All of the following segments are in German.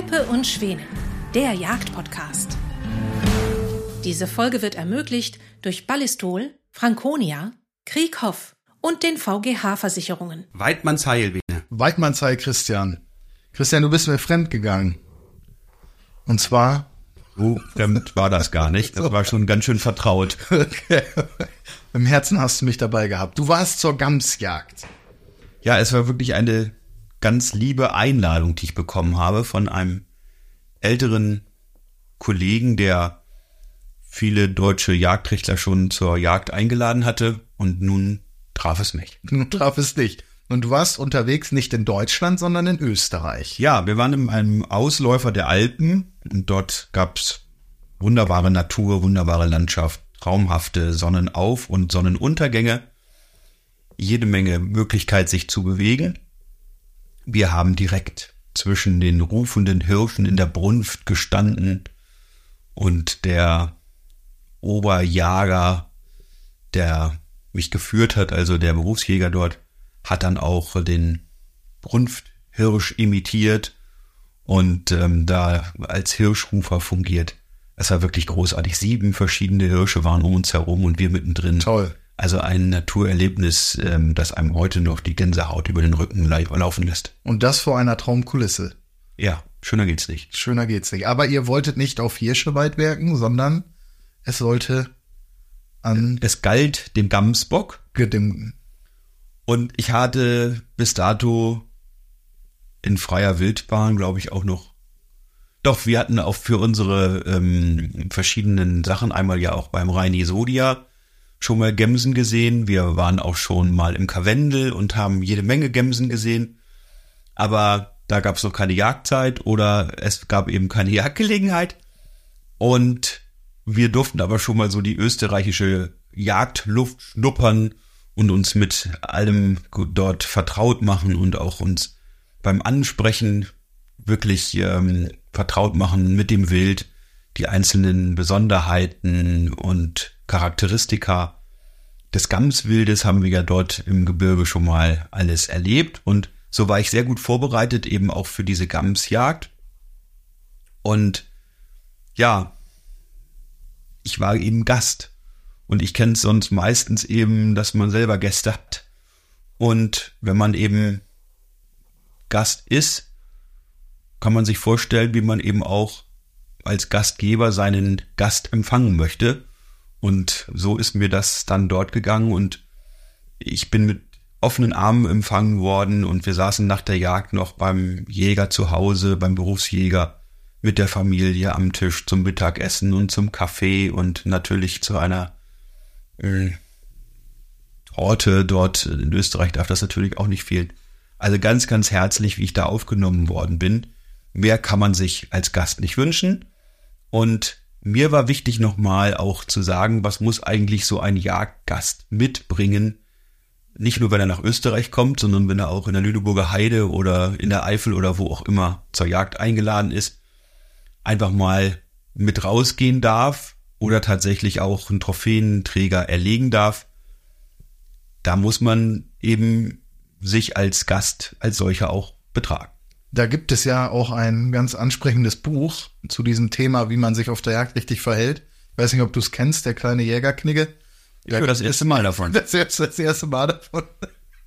Peppe und Schwäne, der Jagdpodcast. Diese Folge wird ermöglicht durch Ballistol, Franconia, Krieghoff und den VGH-Versicherungen. Weidmannsheil, Bene. Weidmannsheil, Christian. Christian, du bist mir fremd gegangen. Und zwar. So fremd war das gar nicht. Das war schon ganz schön vertraut. Okay. Im Herzen hast du mich dabei gehabt. Du warst zur Gamsjagd. Ja, es war wirklich eine ganz liebe Einladung, die ich bekommen habe von einem älteren Kollegen, der viele deutsche Jagdrichter schon zur Jagd eingeladen hatte und nun traf es mich. Nun traf es dich. Und du warst unterwegs nicht in Deutschland, sondern in Österreich. Ja, wir waren in einem Ausläufer der Alpen und dort gab's wunderbare Natur, wunderbare Landschaft, traumhafte Sonnenauf- und Sonnenuntergänge, jede Menge Möglichkeit, sich zu bewegen. Wir haben direkt zwischen den rufenden Hirschen in der Brunft gestanden und der Oberjager, der mich geführt hat, also der Berufsjäger dort, hat dann auch den Brunfthirsch imitiert und ähm, da als Hirschrufer fungiert. Es war wirklich großartig. Sieben verschiedene Hirsche waren um uns herum und wir mittendrin. Toll. Also ein Naturerlebnis, ähm, das einem heute noch die Gänsehaut über den Rücken laufen lässt. Und das vor einer Traumkulisse. Ja, schöner geht's nicht. Schöner geht's nicht. Aber ihr wolltet nicht auf Hirscheweidwerken, sondern es sollte an Es galt dem Gamsbock dem und ich hatte bis dato in freier Wildbahn, glaube ich, auch noch. Doch, wir hatten auch für unsere ähm, verschiedenen Sachen einmal ja auch beim Reini Sodia schon mal Gemsen gesehen. Wir waren auch schon mal im Karwendel und haben jede Menge Gemsen gesehen. Aber da gab es noch keine Jagdzeit oder es gab eben keine Jagdgelegenheit. Und wir durften aber schon mal so die österreichische Jagdluft schnuppern und uns mit allem dort vertraut machen und auch uns beim Ansprechen wirklich ähm, vertraut machen mit dem Wild, die einzelnen Besonderheiten und Charakteristika des Gamswildes haben wir ja dort im Gebirge schon mal alles erlebt und so war ich sehr gut vorbereitet eben auch für diese Gamsjagd. Und ja, ich war eben Gast und ich kenne es sonst meistens eben, dass man selber Gäste hat. Und wenn man eben Gast ist, kann man sich vorstellen, wie man eben auch als Gastgeber seinen Gast empfangen möchte. Und so ist mir das dann dort gegangen und ich bin mit offenen Armen empfangen worden und wir saßen nach der Jagd noch beim Jäger zu Hause, beim Berufsjäger mit der Familie am Tisch zum Mittagessen und zum Kaffee und natürlich zu einer äh, Torte dort in Österreich darf das natürlich auch nicht fehlen. Also ganz, ganz herzlich, wie ich da aufgenommen worden bin. Mehr kann man sich als Gast nicht wünschen. Und mir war wichtig nochmal auch zu sagen, was muss eigentlich so ein Jagdgast mitbringen? Nicht nur, wenn er nach Österreich kommt, sondern wenn er auch in der Lüneburger Heide oder in der Eifel oder wo auch immer zur Jagd eingeladen ist, einfach mal mit rausgehen darf oder tatsächlich auch einen Trophäenträger erlegen darf. Da muss man eben sich als Gast als solcher auch betragen. Da gibt es ja auch ein ganz ansprechendes Buch zu diesem Thema, wie man sich auf der Jagd richtig verhält. Ich weiß nicht, ob du es kennst, der kleine Jägerknigge. Ich höre das erste Mal davon. Das erste, das erste Mal davon.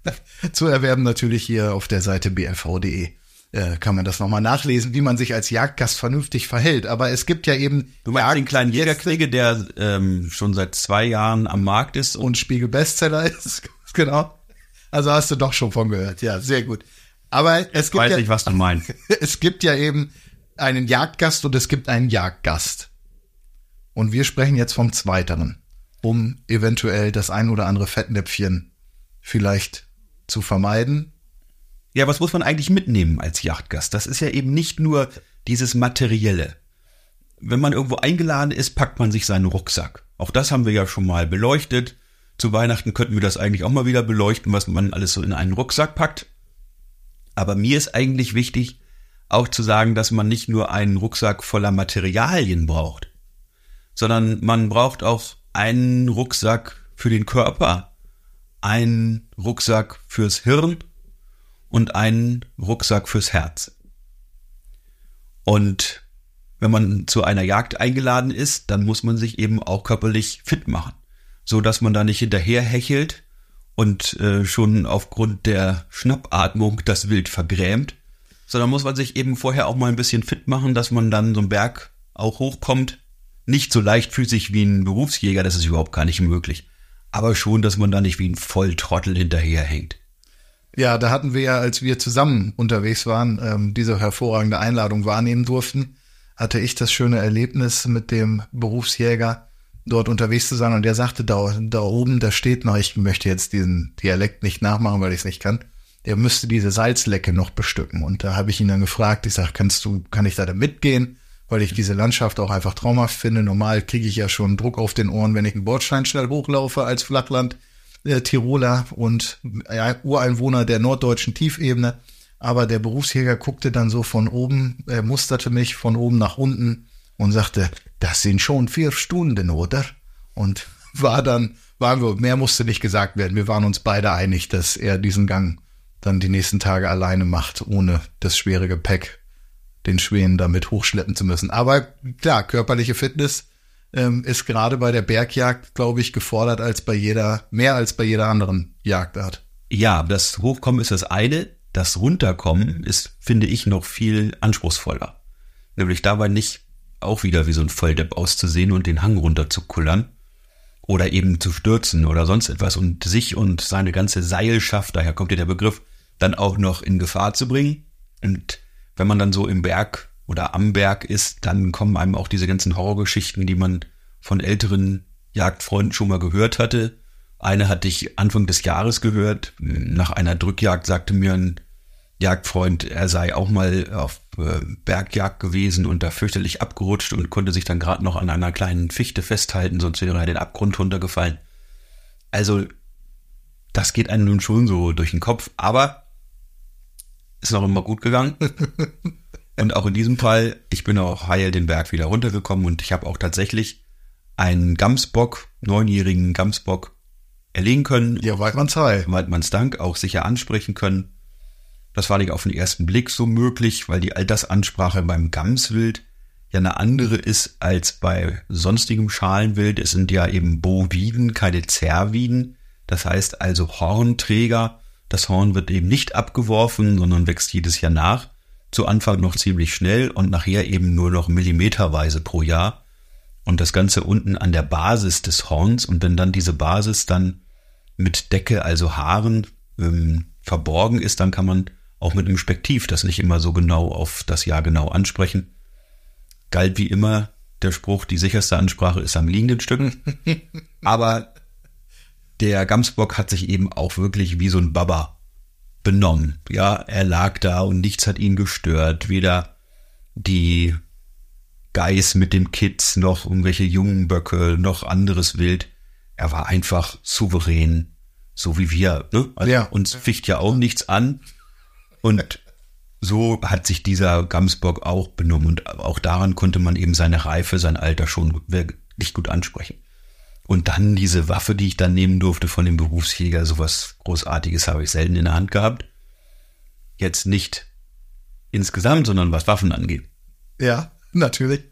Zu erwerben natürlich hier auf der Seite blv.de. Äh, kann man das nochmal nachlesen, wie man sich als Jagdgast vernünftig verhält. Aber es gibt ja eben Du meinst den kleinen Jägerkriege, der ähm, schon seit zwei Jahren am Markt ist und Spiegel Bestseller ist. genau. Also hast du doch schon von gehört. Ja, sehr gut. Aber es gibt weiß ja, nicht, was du meinst. es gibt ja eben einen Jagdgast und es gibt einen Jagdgast. Und wir sprechen jetzt vom Zweiteren, um eventuell das ein oder andere Fettnäpfchen vielleicht zu vermeiden. Ja, was muss man eigentlich mitnehmen als Jagdgast? Das ist ja eben nicht nur dieses Materielle. Wenn man irgendwo eingeladen ist, packt man sich seinen Rucksack. Auch das haben wir ja schon mal beleuchtet. Zu Weihnachten könnten wir das eigentlich auch mal wieder beleuchten, was man alles so in einen Rucksack packt. Aber mir ist eigentlich wichtig, auch zu sagen, dass man nicht nur einen Rucksack voller Materialien braucht, sondern man braucht auch einen Rucksack für den Körper, einen Rucksack fürs Hirn und einen Rucksack fürs Herz. Und wenn man zu einer Jagd eingeladen ist, dann muss man sich eben auch körperlich fit machen, so dass man da nicht hinterher hechelt und äh, schon aufgrund der Schnappatmung das Wild vergrämt, sondern muss man sich eben vorher auch mal ein bisschen fit machen, dass man dann so einen Berg auch hochkommt. Nicht so leichtfüßig wie ein Berufsjäger, das ist überhaupt gar nicht möglich. Aber schon, dass man da nicht wie ein Volltrottel hinterherhängt. Ja, da hatten wir ja, als wir zusammen unterwegs waren, ähm, diese hervorragende Einladung wahrnehmen durften, hatte ich das schöne Erlebnis mit dem Berufsjäger dort unterwegs zu sein und der sagte, da, da oben, da steht noch, ich möchte jetzt diesen Dialekt nicht nachmachen, weil ich es nicht kann, der müsste diese Salzlecke noch bestücken. Und da habe ich ihn dann gefragt, ich sage, kannst du, kann ich da, mitgehen? Weil ich diese Landschaft auch einfach traumhaft finde. Normal kriege ich ja schon Druck auf den Ohren, wenn ich einen Bordstein schnell hochlaufe als Flachland äh, Tiroler und ja, Ureinwohner der norddeutschen Tiefebene. Aber der Berufsjäger guckte dann so von oben, er musterte mich von oben nach unten und sagte, das sind schon vier Stunden, oder? Und war dann, waren wir, mehr musste nicht gesagt werden. Wir waren uns beide einig, dass er diesen Gang dann die nächsten Tage alleine macht, ohne das schwere Gepäck, den Schweden damit hochschleppen zu müssen. Aber klar, körperliche Fitness ähm, ist gerade bei der Bergjagd, glaube ich, gefordert als bei jeder, mehr als bei jeder anderen Jagdart. Ja, das Hochkommen ist das eine. Das Runterkommen ist, finde ich, noch viel anspruchsvoller. Nämlich dabei nicht auch wieder wie so ein Volldepp auszusehen und den Hang runter zu kullern oder eben zu stürzen oder sonst etwas und sich und seine ganze Seilschaft, daher kommt ja der Begriff, dann auch noch in Gefahr zu bringen. Und wenn man dann so im Berg oder am Berg ist, dann kommen einem auch diese ganzen Horrorgeschichten, die man von älteren Jagdfreunden schon mal gehört hatte. Eine hatte ich Anfang des Jahres gehört. Nach einer Drückjagd sagte mir ein Jagdfreund, er sei auch mal auf Bergjagd gewesen und da fürchterlich abgerutscht und konnte sich dann gerade noch an einer kleinen Fichte festhalten, sonst wäre er den Abgrund runtergefallen. Also, das geht einem nun schon so durch den Kopf, aber ist noch immer gut gegangen. und auch in diesem Fall, ich bin auch heil den Berg wieder runtergekommen und ich habe auch tatsächlich einen Gamsbock, neunjährigen Gamsbock erlegen können. Ja, Waldmanns Heil. Waldmanns Dank auch sicher ansprechen können. Das war nicht auf den ersten Blick so möglich, weil die Altersansprache beim Gamswild ja eine andere ist als bei sonstigem Schalenwild. Es sind ja eben Boviden, keine Zerviden. Das heißt also Hornträger. Das Horn wird eben nicht abgeworfen, sondern wächst jedes Jahr nach. Zu Anfang noch ziemlich schnell und nachher eben nur noch millimeterweise pro Jahr. Und das Ganze unten an der Basis des Horns. Und wenn dann diese Basis dann mit Decke, also Haaren, ähm, verborgen ist, dann kann man auch mit einem Spektiv das nicht immer so genau auf das Jahr genau ansprechen. Galt wie immer der Spruch, die sicherste Ansprache ist am liegenden Stück. Aber der Gamsbock hat sich eben auch wirklich wie so ein Baba benommen. Ja, er lag da und nichts hat ihn gestört. Weder die Geiß mit dem Kitz, noch irgendwelche jungen Böcke, noch anderes Wild. Er war einfach souverän, so wie wir. Ne? Also ja. Uns ficht ja auch nichts an. Und so hat sich dieser Gamsbock auch benommen und auch daran konnte man eben seine Reife, sein Alter schon wirklich gut ansprechen. Und dann diese Waffe, die ich dann nehmen durfte von dem Berufsjäger, sowas Großartiges habe ich selten in der Hand gehabt. Jetzt nicht insgesamt, sondern was Waffen angeht. Ja, natürlich.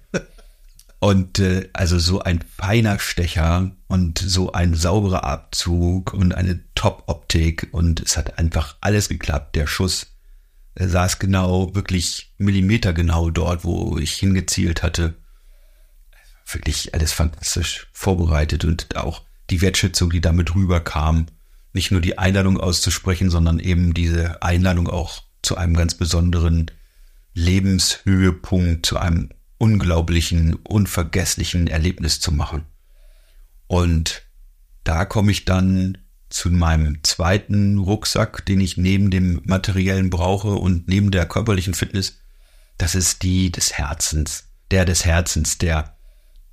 Und äh, also so ein feiner Stecher und so ein sauberer Abzug und eine Top-Optik und es hat einfach alles geklappt. Der Schuss er saß genau, wirklich millimetergenau dort, wo ich hingezielt hatte. Wirklich alles fantastisch vorbereitet und auch die Wertschätzung, die damit rüberkam. Nicht nur die Einladung auszusprechen, sondern eben diese Einladung auch zu einem ganz besonderen Lebenshöhepunkt, zu einem unglaublichen, unvergesslichen Erlebnis zu machen. Und da komme ich dann zu meinem zweiten Rucksack, den ich neben dem materiellen brauche und neben der körperlichen Fitness, das ist die des Herzens, der des Herzens, der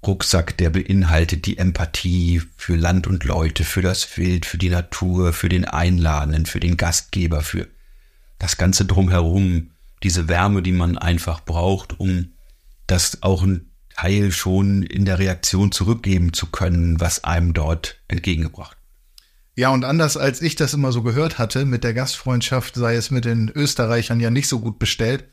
Rucksack, der beinhaltet die Empathie für Land und Leute, für das Wild, für die Natur, für den Einladenden, für den Gastgeber, für das Ganze drumherum, diese Wärme, die man einfach braucht, um das auch ein Teil schon in der Reaktion zurückgeben zu können, was einem dort entgegengebracht ja, und anders als ich das immer so gehört hatte, mit der Gastfreundschaft sei es mit den Österreichern ja nicht so gut bestellt,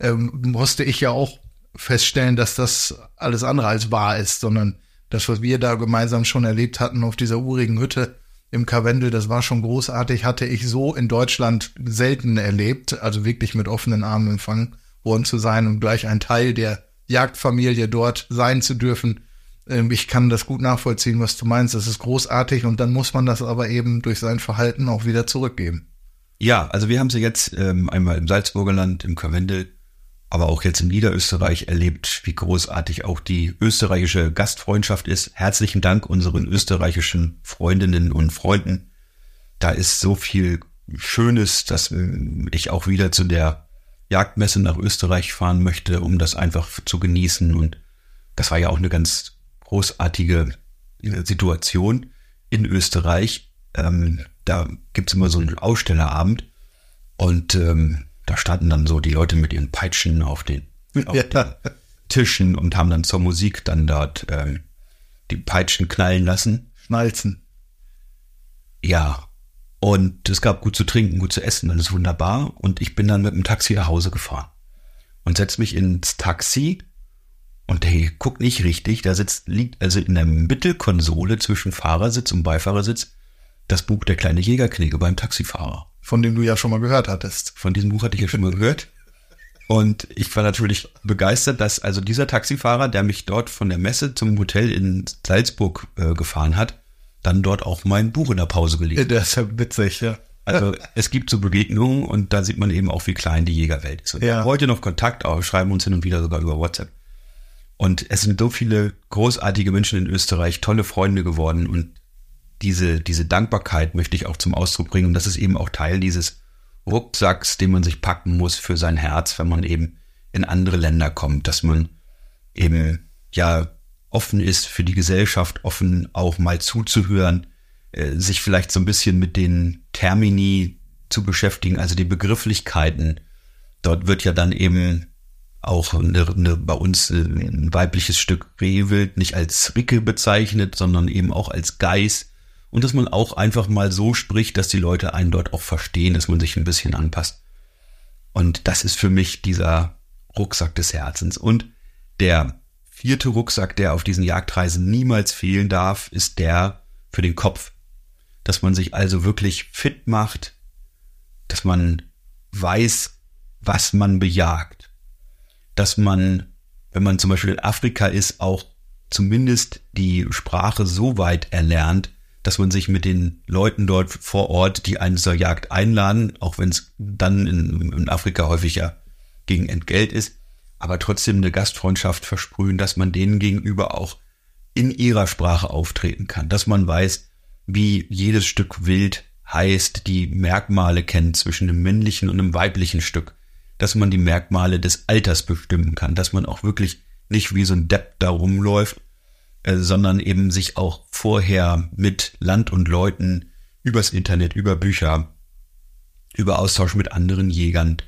ähm, musste ich ja auch feststellen, dass das alles andere als wahr ist, sondern das, was wir da gemeinsam schon erlebt hatten auf dieser urigen Hütte im Karwendel, das war schon großartig, hatte ich so in Deutschland selten erlebt, also wirklich mit offenen Armen empfangen worden zu sein und gleich ein Teil der Jagdfamilie dort sein zu dürfen. Ähm, ich kann das gut nachvollziehen, was du meinst. Das ist großartig und dann muss man das aber eben durch sein Verhalten auch wieder zurückgeben. Ja, also wir haben sie jetzt ähm, einmal im Salzburger Land, im Karwendel, aber auch jetzt in Niederösterreich erlebt, wie großartig auch die österreichische Gastfreundschaft ist. Herzlichen Dank unseren österreichischen Freundinnen und Freunden. Da ist so viel Schönes, dass äh, ich auch wieder zu der Jagdmesse nach Österreich fahren möchte, um das einfach zu genießen. Und das war ja auch eine ganz großartige äh, Situation in Österreich. Ähm, da gibt's immer so einen Ausstellerabend und ähm, da standen dann so die Leute mit ihren Peitschen auf den, auf Ja. den Tischen und haben dann zur Musik dann dort ähm, die Peitschen knallen lassen. Schnalzen. Ja. Und es gab gut zu trinken, gut zu essen, alles wunderbar. Und ich bin dann mit dem Taxi nach Hause gefahren und setz mich ins Taxi und der guckt nicht richtig. Da sitzt, liegt also in der Mittelkonsole zwischen Fahrersitz und Beifahrersitz das Buch Der kleine Jägerknigge beim Taxifahrer. Von dem du ja schon mal gehört hattest. Von diesem Buch hatte ich ja schon mal gehört. Und ich war natürlich begeistert, dass also dieser Taxifahrer, der mich dort von der Messe zum Hotel in Salzburg äh, gefahren hat, dann dort auch mein Buch in der Pause gelesen. Das ist ja witzig, ja. Also es gibt so Begegnungen und da sieht man eben auch, wie klein die Jägerwelt ist. Und Ja. wir haben heute noch Kontakt, auch schreiben uns hin und wieder sogar über WhatsApp. Und es sind so viele großartige Menschen in Österreich, tolle Freunde geworden und diese, diese Dankbarkeit möchte ich auch zum Ausdruck bringen. Und das ist eben auch Teil dieses Rucksacks, den man sich packen muss für sein Herz, wenn man eben in andere Länder kommt, dass man eben ja offen ist für die Gesellschaft, offen auch mal zuzuhören, äh, sich vielleicht so ein bisschen mit den Termini zu beschäftigen, also die Begrifflichkeiten. Dort wird ja dann eben auch eine, eine, bei uns äh, ein weibliches Stück Rehwild nicht als Ricke bezeichnet, sondern eben auch als Geiß. Und dass man auch einfach mal so spricht, dass die Leute einen dort auch verstehen, dass man sich ein bisschen anpasst. Und das ist für mich dieser Rucksack des Herzens. Und der vierte Rucksack, der auf diesen Jagdreisen niemals fehlen darf, ist der für den Kopf. Dass man sich also wirklich fit macht, dass man weiß, was man bejagt. Dass man, wenn man zum Beispiel in Afrika ist, auch zumindest die Sprache so weit erlernt, dass man sich mit den Leuten dort vor Ort, die einen zur Jagd einladen, auch wenn es dann in, in Afrika häufig ja gegen Entgelt ist, aber trotzdem eine Gastfreundschaft versprühen, dass man denen gegenüber auch in ihrer Sprache auftreten kann, dass man weiß, wie jedes Stück Wild heißt, die Merkmale kennt zwischen einem männlichen und einem weiblichen Stück, dass man die Merkmale des Alters bestimmen kann, dass man auch wirklich nicht wie so ein Depp da rumläuft, äh, sondern eben sich auch vorher mit Land und Leuten übers Internet, über Bücher, über Austausch mit anderen Jägern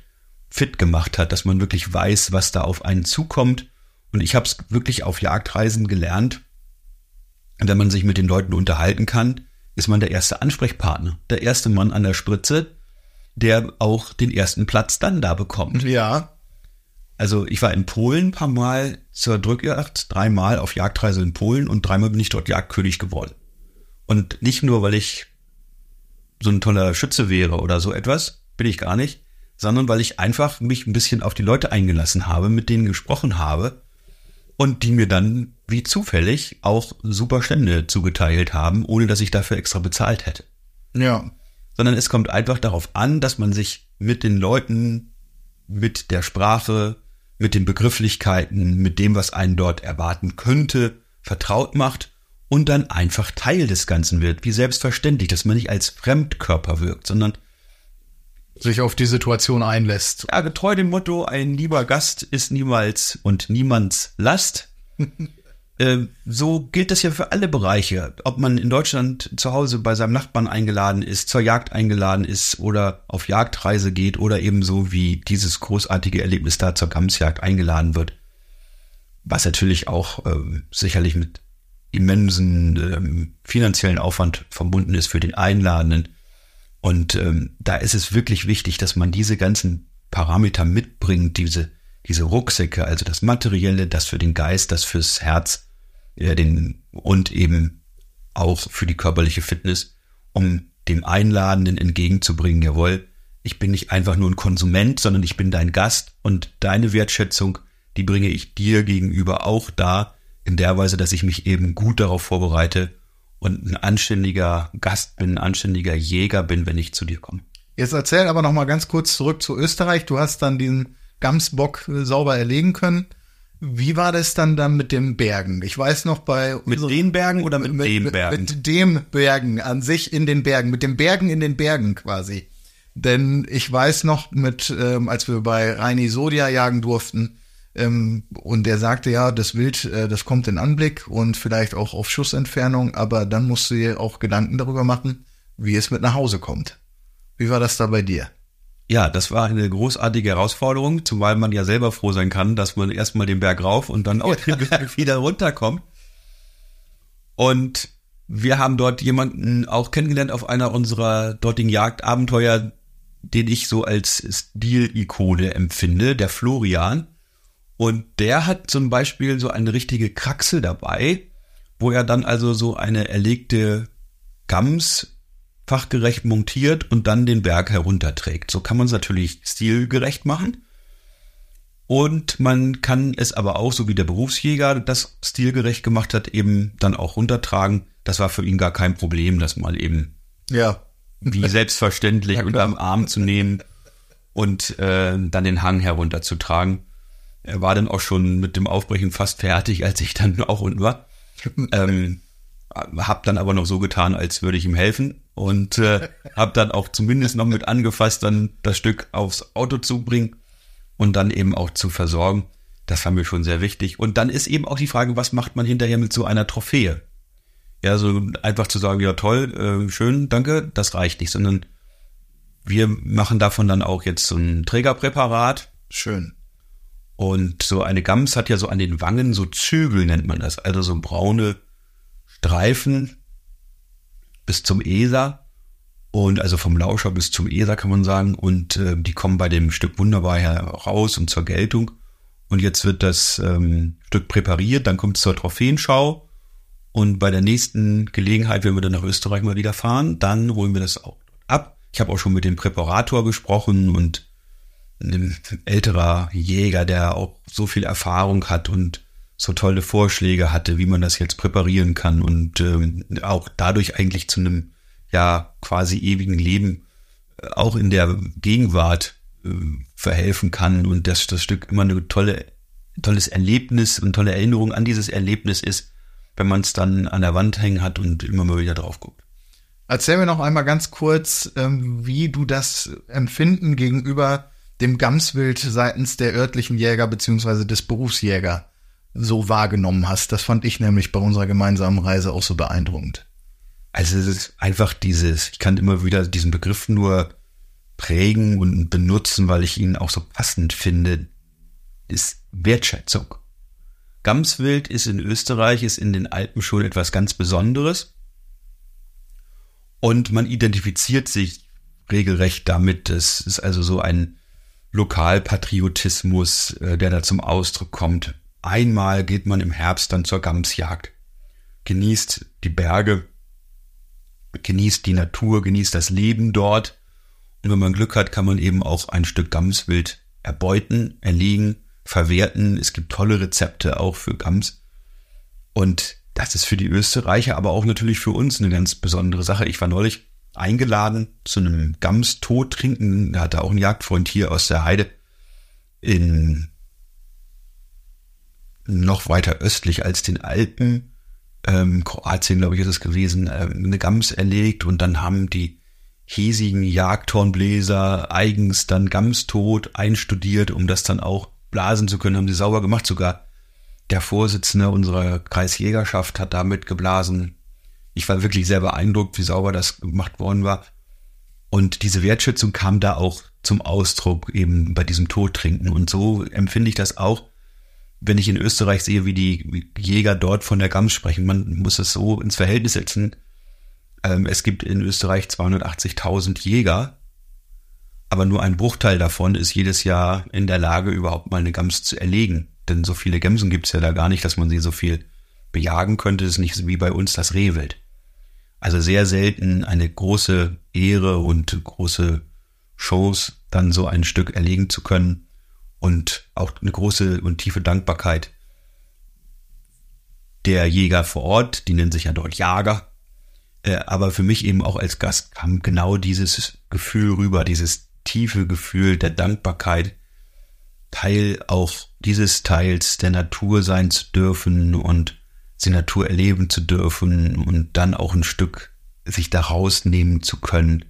fit gemacht hat, dass man wirklich weiß, was da auf einen zukommt. Und ich habe es wirklich auf Jagdreisen gelernt. Wenn man sich mit den Leuten unterhalten kann, ist man der erste Ansprechpartner, der erste Mann an der Spritze, der auch den ersten Platz dann da bekommt. Ja. Also ich war in Polen ein paar Mal zur Drückjagd, dreimal auf Jagdreise in Polen und dreimal bin ich dort Jagdkönig geworden. Und nicht nur, weil ich so ein toller Schütze wäre oder so etwas, bin ich gar nicht, sondern weil ich einfach mich ein bisschen auf die Leute eingelassen habe, mit denen gesprochen habe und die mir dann wie zufällig auch super Stände zugeteilt haben, ohne dass ich dafür extra bezahlt hätte Ja. Sondern es kommt einfach darauf an, dass man sich mit den Leuten, mit der Sprache, mit den Begrifflichkeiten, mit dem, was einen dort erwarten könnte, vertraut macht und dann einfach Teil des Ganzen wird, wie selbstverständlich, dass man nicht als Fremdkörper wirkt, sondern Sich auf die Situation einlässt. ja, getreu dem Motto, ein lieber Gast ist niemals und niemands Last. äh, so gilt das ja für alle Bereiche. Ob man in Deutschland zu Hause bei seinem Nachbarn eingeladen ist, zur Jagd eingeladen ist oder auf Jagdreise geht oder ebenso wie dieses großartige Erlebnis da zur Gamsjagd eingeladen wird. Was natürlich auch ähm, sicherlich mit immensen ähm, finanziellen Aufwand verbunden ist für den Einladenden. Und ähm, da ist es wirklich wichtig, dass man diese ganzen Parameter mitbringt, diese diese Rucksäcke, also das Materielle, das für den Geist, das fürs Herz, ja, den, und eben auch für die körperliche Fitness, um dem Einladenden entgegenzubringen, jawohl, ich bin nicht einfach nur ein Konsument, sondern ich bin dein Gast und deine Wertschätzung, die bringe ich dir gegenüber auch da, in der Weise, dass ich mich eben gut darauf vorbereite und ein anständiger Gast bin, ein anständiger Jäger bin, wenn ich zu dir komme. Jetzt erzähl aber noch mal ganz kurz zurück zu Österreich. Du hast dann diesen Gamsbock äh, sauber erlegen können. Wie war das dann dann mit den Bergen? Ich weiß noch bei mit den Bergen oder mit, mit dem Bergen? Mit dem Bergen an sich in den Bergen, mit den Bergen in den Bergen quasi. Denn ich weiß noch, mit ähm, als wir bei Reini Sodia jagen durften, ähm, und der sagte ja, das Wild, äh, das kommt in Anblick und vielleicht auch auf Schussentfernung, aber dann musst du dir auch Gedanken darüber machen, wie es mit nach Hause kommt. Wie war das da bei dir? Ja, das war eine großartige Herausforderung, zumal man ja selber froh sein kann, dass man erstmal den Berg rauf und dann auch den Berg wieder runterkommt. Und wir haben dort jemanden auch kennengelernt auf einer unserer dortigen Jagdabenteuer, den ich so als Stilikone empfinde, der Florian. Und der hat zum Beispiel so eine richtige Kraxel dabei, wo er dann also so eine erlegte Gams fachgerecht montiert und dann den Berg herunterträgt. So kann man es natürlich stilgerecht machen. Und man kann es aber auch, so wie der Berufsjäger das stilgerecht gemacht hat, eben dann auch runtertragen. Das war für ihn gar kein Problem, das mal eben ja. wie selbstverständlich unterm Arm zu nehmen und äh, dann den Hang herunterzutragen. Er war dann auch schon mit dem Aufbrechen fast fertig, als ich dann auch unten war. ähm, hab dann aber noch so getan, als würde ich ihm helfen und äh, hab dann auch zumindest noch mit angefasst, dann das Stück aufs Auto zu bringen und dann eben auch zu versorgen. Das war mir schon sehr wichtig. Und dann ist eben auch die Frage, was macht man hinterher mit so einer Trophäe? Ja, so einfach zu sagen, ja toll, äh, schön, danke, das reicht nicht, sondern wir machen davon dann auch jetzt so ein Trägerpräparat. Schön. Und so eine Gams hat ja so an den Wangen so Zügel nennt man das, also so braune Streifen bis zum ESA. Und also vom Lauscher bis zum ESA kann man sagen. Und äh, die kommen bei dem Stück wunderbar heraus und zur Geltung. Und jetzt wird das ähm, Stück präpariert, dann kommt es zur Trophäenschau. Und bei der nächsten Gelegenheit, wenn wir dann nach Österreich mal wieder fahren, dann holen wir das auch ab. Ich habe auch schon mit dem Präparator gesprochen und einem älterer Jäger, der auch so viel Erfahrung hat und so tolle Vorschläge hatte, wie man das jetzt präparieren kann und ähm, auch dadurch eigentlich zu einem ja quasi ewigen Leben äh, auch in der Gegenwart äh, verhelfen kann und dass das Stück immer eine tolle tolles Erlebnis und tolle Erinnerung an dieses Erlebnis ist, wenn man es dann an der Wand hängen hat und immer mal wieder drauf guckt. Erzähl mir noch einmal ganz kurz, ähm, wie du das Empfinden gegenüber dem Gamswild seitens der örtlichen Jäger beziehungsweise des Berufsjäger so wahrgenommen hast. Das fand ich nämlich bei unserer gemeinsamen Reise auch so beeindruckend. Also es ist einfach dieses, ich kann immer wieder diesen Begriff nur prägen und benutzen, weil ich ihn auch so passend finde, ist Wertschätzung. Gamswild ist in Österreich, ist in den Alpen schon etwas ganz Besonderes. Und man identifiziert sich regelrecht damit. Es ist also so ein Lokalpatriotismus, äh, der da zum Ausdruck kommt. Einmal geht man im Herbst dann zur Gamsjagd, genießt die Berge, genießt die Natur, genießt das Leben dort. Und wenn man Glück hat, kann man eben auch ein Stück Gamswild erbeuten, erlegen, verwerten. Es gibt tolle Rezepte auch für Gams. Und das ist für die Österreicher, aber auch natürlich für uns eine ganz besondere Sache. Ich war neulich eingeladen zu einem Gams-Tod trinken. Da hatte auch ein Jagdfreund hier aus der Heide in noch weiter östlich als den Alpen, ähm, Kroatien, glaube ich, ist es gewesen, äh, eine Gams erlegt und dann haben die hiesigen Jagdhornbläser eigens dann Gamstot einstudiert, um das dann auch blasen zu können, haben sie sauber gemacht. Sogar der Vorsitzende unserer Kreisjägerschaft hat damit geblasen. Ich war wirklich sehr beeindruckt, wie sauber das gemacht worden war. Und diese Wertschätzung kam da auch zum Ausdruck eben bei diesem Todtrinken. Und so empfinde ich das auch wenn ich in Österreich sehe, wie die Jäger dort von der Gams sprechen, man muss es so ins Verhältnis setzen. Ähm, es gibt in Österreich 280.000 Jäger Aber nur ein Bruchteil davon ist jedes Jahr in der Lage, überhaupt mal eine Gams zu erlegen. Denn so viele Gemsen gibt's ja da gar nicht, dass man sie so viel bejagen könnte. Es ist nicht wie bei uns das Rehwild. Also sehr selten eine große Ehre und große Shows dann so ein Stück erlegen zu können und auch eine große und tiefe Dankbarkeit der Jäger vor Ort, die nennen sich ja dort Jager, äh, aber für mich eben auch als Gast kam genau dieses Gefühl rüber, dieses tiefe Gefühl der Dankbarkeit, Teil auch dieses Teils der Natur sein zu dürfen und die Natur erleben zu dürfen und dann auch ein Stück sich daraus nehmen zu können.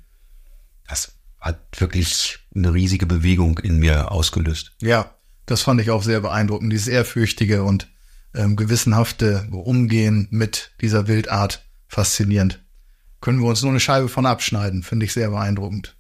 Das hat wirklich eine riesige Bewegung in mir ausgelöst. Ja, das fand ich auch sehr beeindruckend, dieses ehrfürchtige und ähm, gewissenhafte Umgehen mit dieser Wildart faszinierend. Können wir uns nur eine Scheibe von abschneiden, finde ich sehr beeindruckend.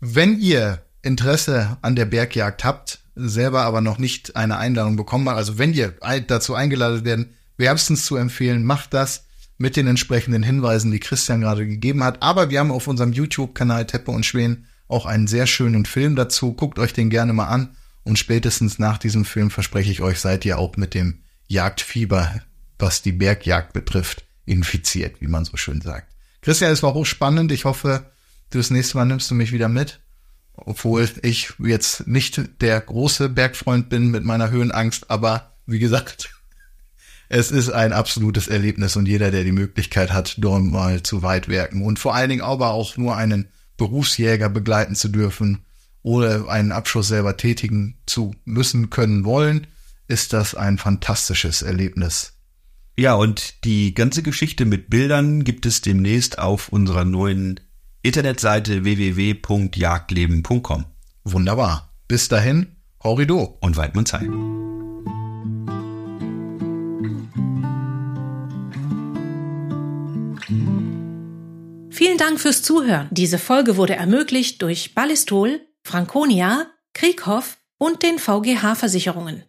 Wenn ihr Interesse an der Bergjagd habt, selber aber noch nicht eine Einladung bekommen habt, also wenn ihr dazu eingeladen werden, wärmstens zu empfehlen, macht das mit den entsprechenden Hinweisen, die Christian gerade gegeben hat. Aber wir haben auf unserem YouTube-Kanal Teppe und Schweden auch einen sehr schönen Film dazu. Guckt euch den gerne mal an. Und spätestens nach diesem Film verspreche ich euch, seid ihr auch mit dem Jagdfieber, was die Bergjagd betrifft, infiziert, wie man so schön sagt. Christian, es war hochspannend. Ich hoffe, du das nächste Mal nimmst du mich wieder mit. Obwohl ich jetzt nicht der große Bergfreund bin mit meiner Höhenangst, aber wie gesagt, es ist ein absolutes Erlebnis und jeder, der die Möglichkeit hat, dort mal zu weit werken und vor allen Dingen aber auch nur einen Berufsjäger begleiten zu dürfen, oder einen Abschuss selber tätigen zu müssen, können, wollen, ist das ein fantastisches Erlebnis. Ja, und die ganze Geschichte mit Bildern gibt es demnächst auf unserer neuen Internetseite www.jagdleben.com. Wunderbar. Bis dahin, Horrido. Und Weidmann Zeit. Vielen Dank fürs Zuhören. Diese Folge wurde ermöglicht durch Ballistol Franconia, Krieghoff und den VGH Versicherungen.